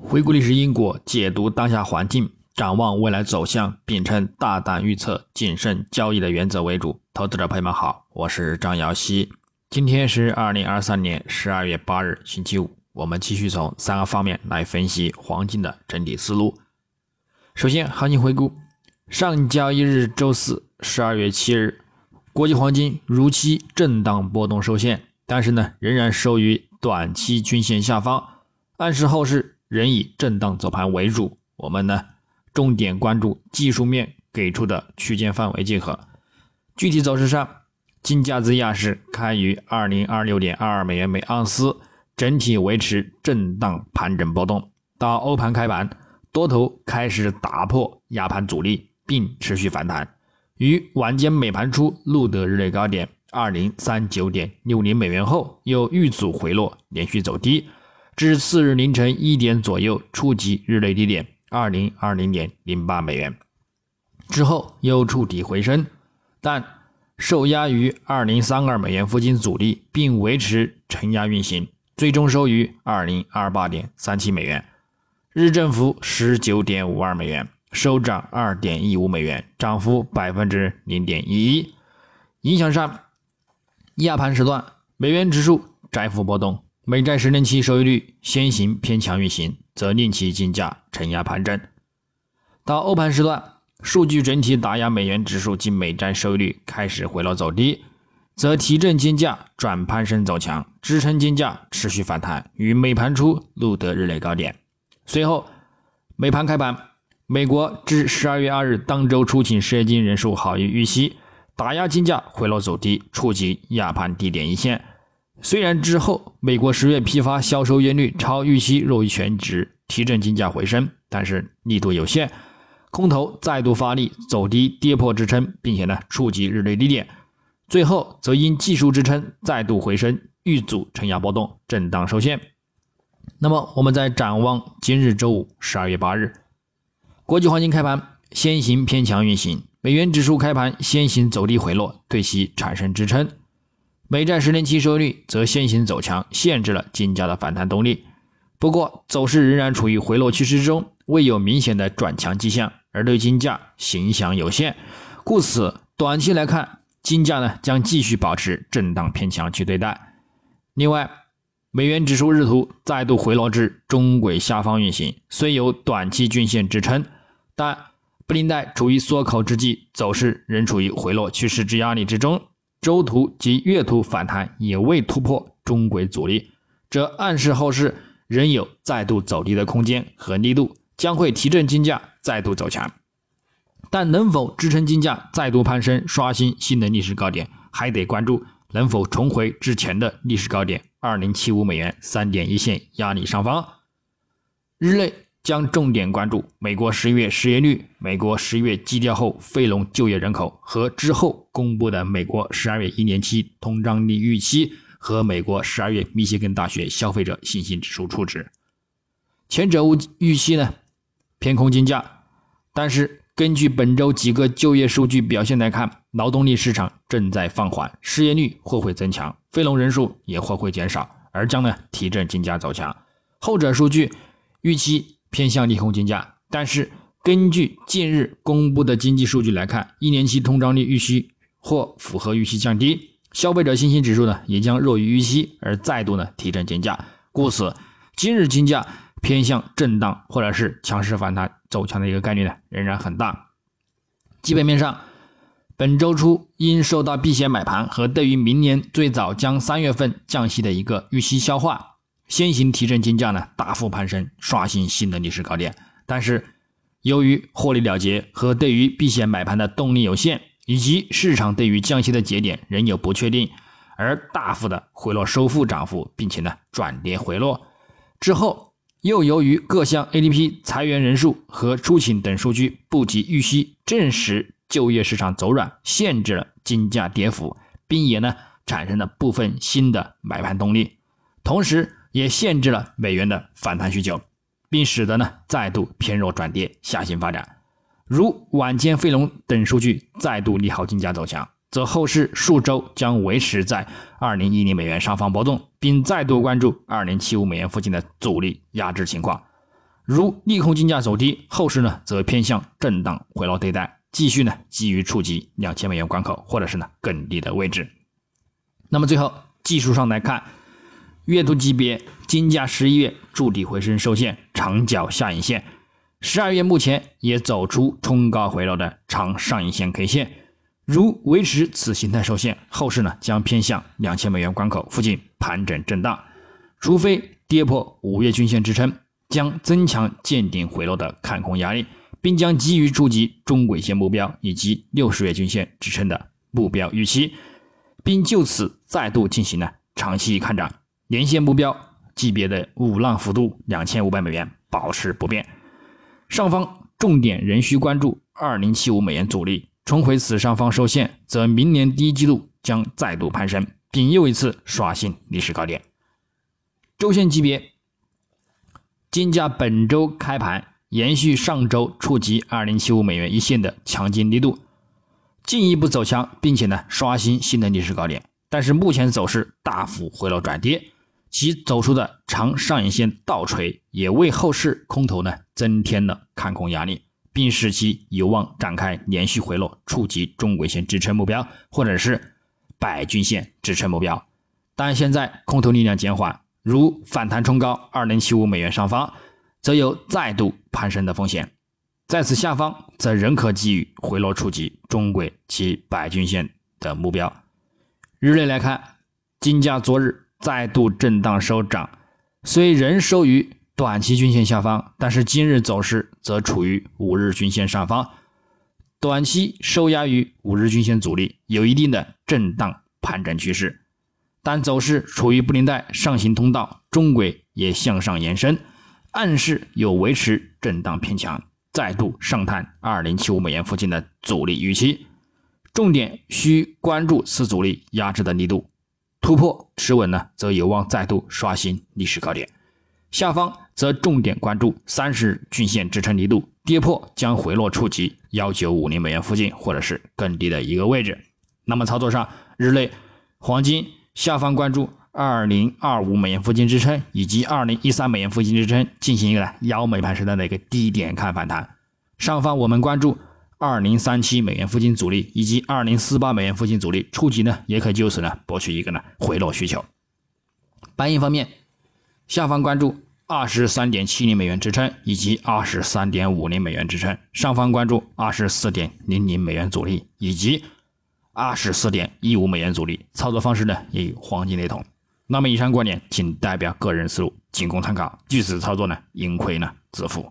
回顾历史因果，解读当下环境，展望未来走向，秉承大胆预测、谨慎交易的原则为主。投资者朋友们好，我是张瑶希。今天是二零二三年十二月八日，星期五。我们继续从三个方面来分析黄金的整体思路。首先，行情回顾：上交易日周四，十二月七日，国际黄金如期震荡波动受限，但是呢，仍然收于短期均线下方，暗示后市。仍以震荡走盘为主，我们呢重点关注技术面给出的区间范围即可。具体走势上，金价自亚市开于二零二六点二二美元每盎司，整体维持震荡盘整波动。到欧盘开盘，多头开始打破压盘阻力，并持续反弹，于晚间美盘初录得日内高点二零三九点六零美元后，又遇阻回落，连续走低。至次日凌晨一点左右触及日内低点二零二零点零八美元，之后又触底回升，但受压于二零三二美元附近阻力，并维持承压运行，最终收于二零二八点三七美元，日振幅十九点五二美元，收涨二点一五美元，涨幅百分之零点一一。影响上，亚盘时段美元指数窄幅波动。美债十年期收益率先行偏强运行，则令其金价承压盘整。到欧盘时段，数据整体打压美元指数及美债收益率开始回落走低，则提振金价转攀升走强，支撑金价持续反弹，于美盘初录得日内高点。随后，美盘开盘，美国至十二月二日当周出勤失业金人数好于预期，打压金价回落走低，触及亚盘低点一线。虽然之后美国十月批发销售月率超预期弱于全值，提振金价回升，但是力度有限，空头再度发力走低跌破支撑，并且呢触及日内低点，最后则因技术支撑再度回升，遇阻承压波动，震荡受限。那么我们再展望今日周五十二月八日，国际黄金开盘先行偏强运行，美元指数开盘先行走低回落，对其产生支撑。美债十年期收益率则先行走强，限制了金价的反弹动力。不过，走势仍然处于回落趋势之中，未有明显的转强迹象，而对金价影响有限。故此，短期来看，金价呢将继续保持震荡偏强去对待。另外，美元指数日图再度回落至中轨下方运行，虽有短期均线支撑，但布林带处于缩口之际，走势仍处于回落趋势之压力之中。周图及月图反弹也未突破中轨阻力，这暗示后市仍有再度走低的空间和力度，将会提振金价再度走强。但能否支撑金价再度攀升，刷新新的历史高点，还得关注能否重回之前的历史高点二零七五美元三点一线压力上方。日内。将重点关注美国十一月失业率、美国十一月基调后非农就业人口和之后公布的美国十二月一年期通胀率预期和美国十二月密歇根大学消费者信心指数初值。前者预预期呢偏空金价，但是根据本周几个就业数据表现来看，劳动力市场正在放缓，失业率或会增强，非农人数也或会减少，而将呢提振金价走强。后者数据预期。偏向利空金价，但是根据近日公布的经济数据来看，一年期通胀率预期或符合预期降低，消费者信心指数呢也将弱于预期，而再度呢提振金价，故此今日金价偏向震荡或者是强势反弹走强的一个概率呢仍然很大。基本面上，本周初因受到避险买盘和对于明年最早将三月份降息的一个预期消化。先行提振金价呢，大幅攀升，刷新新的历史高点。但是，由于获利了结和对于避险买盘的动力有限，以及市场对于降息的节点仍有不确定，而大幅的回落收复涨幅，并且呢转跌回落之后，又由于各项 ADP 裁员人数和出勤等数据不及预期，证实就业市场走软，限制了金价跌幅，并也呢产生了部分新的买盘动力，同时。也限制了美元的反弹需求，并使得呢再度偏弱转跌下行发展。如晚间非农等数据再度利好金价走强，则后市数周将维持在二零一零美元上方波动，并再度关注二零七五美元附近的阻力压制情况。如利空金价走低，后市呢则偏向震荡回落对待，继续呢基于触及两千美元关口，或者是呢更低的位置。那么最后技术上来看，月度级别金价十一月筑底回升受限，长角下影线；十二月目前也走出冲高回落的长上影线 K 线。如维持此形态受限，后市呢将偏向两千美元关口附近盘整震荡，除非跌破五月均线支撑，将增强见顶回落的看空压力，并将基于触及中轨线目标以及六十月均线支撑的目标预期，并就此再度进行了长期看涨，连线目标级别的五浪幅度两千五百美元保持不变，上方重点仍需关注二零七五美元阻力。重回此上方受限，则明年第一季度将再度攀升，并又一次刷新历史高点。周线级别，金价本周开盘延续上周触及二零七五美元一线的强劲力度，进一步走强，并且呢刷新新的历史高点。但是目前走势大幅回落转跌，其走出的长上影线倒锤，也为后市空头呢增添了看空压力。并使其有望展开连续回落，触及中轨线支撑目标，或者是百均线支撑目标。但现在空头力量减缓，如反弹冲高二零七五美元上方，则有再度攀升的风险。在此下方，则仍可给予回落触及中轨及百均线的目标。日内来看，金价昨日再度震荡收涨，虽仍收于。短期均线下方，但是今日走势则处于五日均线上方，短期收压于五日均线阻力，有一定的震荡盘整趋势，但走势处于布林带上行通道，中轨也向上延伸，暗示有维持震荡偏强，再度上探二零七五美元附近的阻力预期，重点需关注此阻力压制的力度，突破持稳呢，则有望再度刷新历史高点。下方则重点关注三十日均线支撑力度，跌破将回落触及幺九五零美元附近，或者是更低的一个位置。那么操作上，日内黄金下方关注二零二五美元附近支撑，以及二零一三美元附近支撑，进行一个呢腰美盘时段的一个低点看反弹。上方我们关注二零三七美元附近阻力，以及二零四八美元附近阻力，触及呢也可就此呢博取一个呢回落需求。白银方面。下方关注二十三点七零美元支撑以及二十三点五零美元支撑，上方关注二十四点零零美元阻力以及二十四点一五美元阻力。操作方式呢也与黄金雷同。那么以上观点仅代表个人思路，仅供参考。据此操作呢，盈亏呢自负。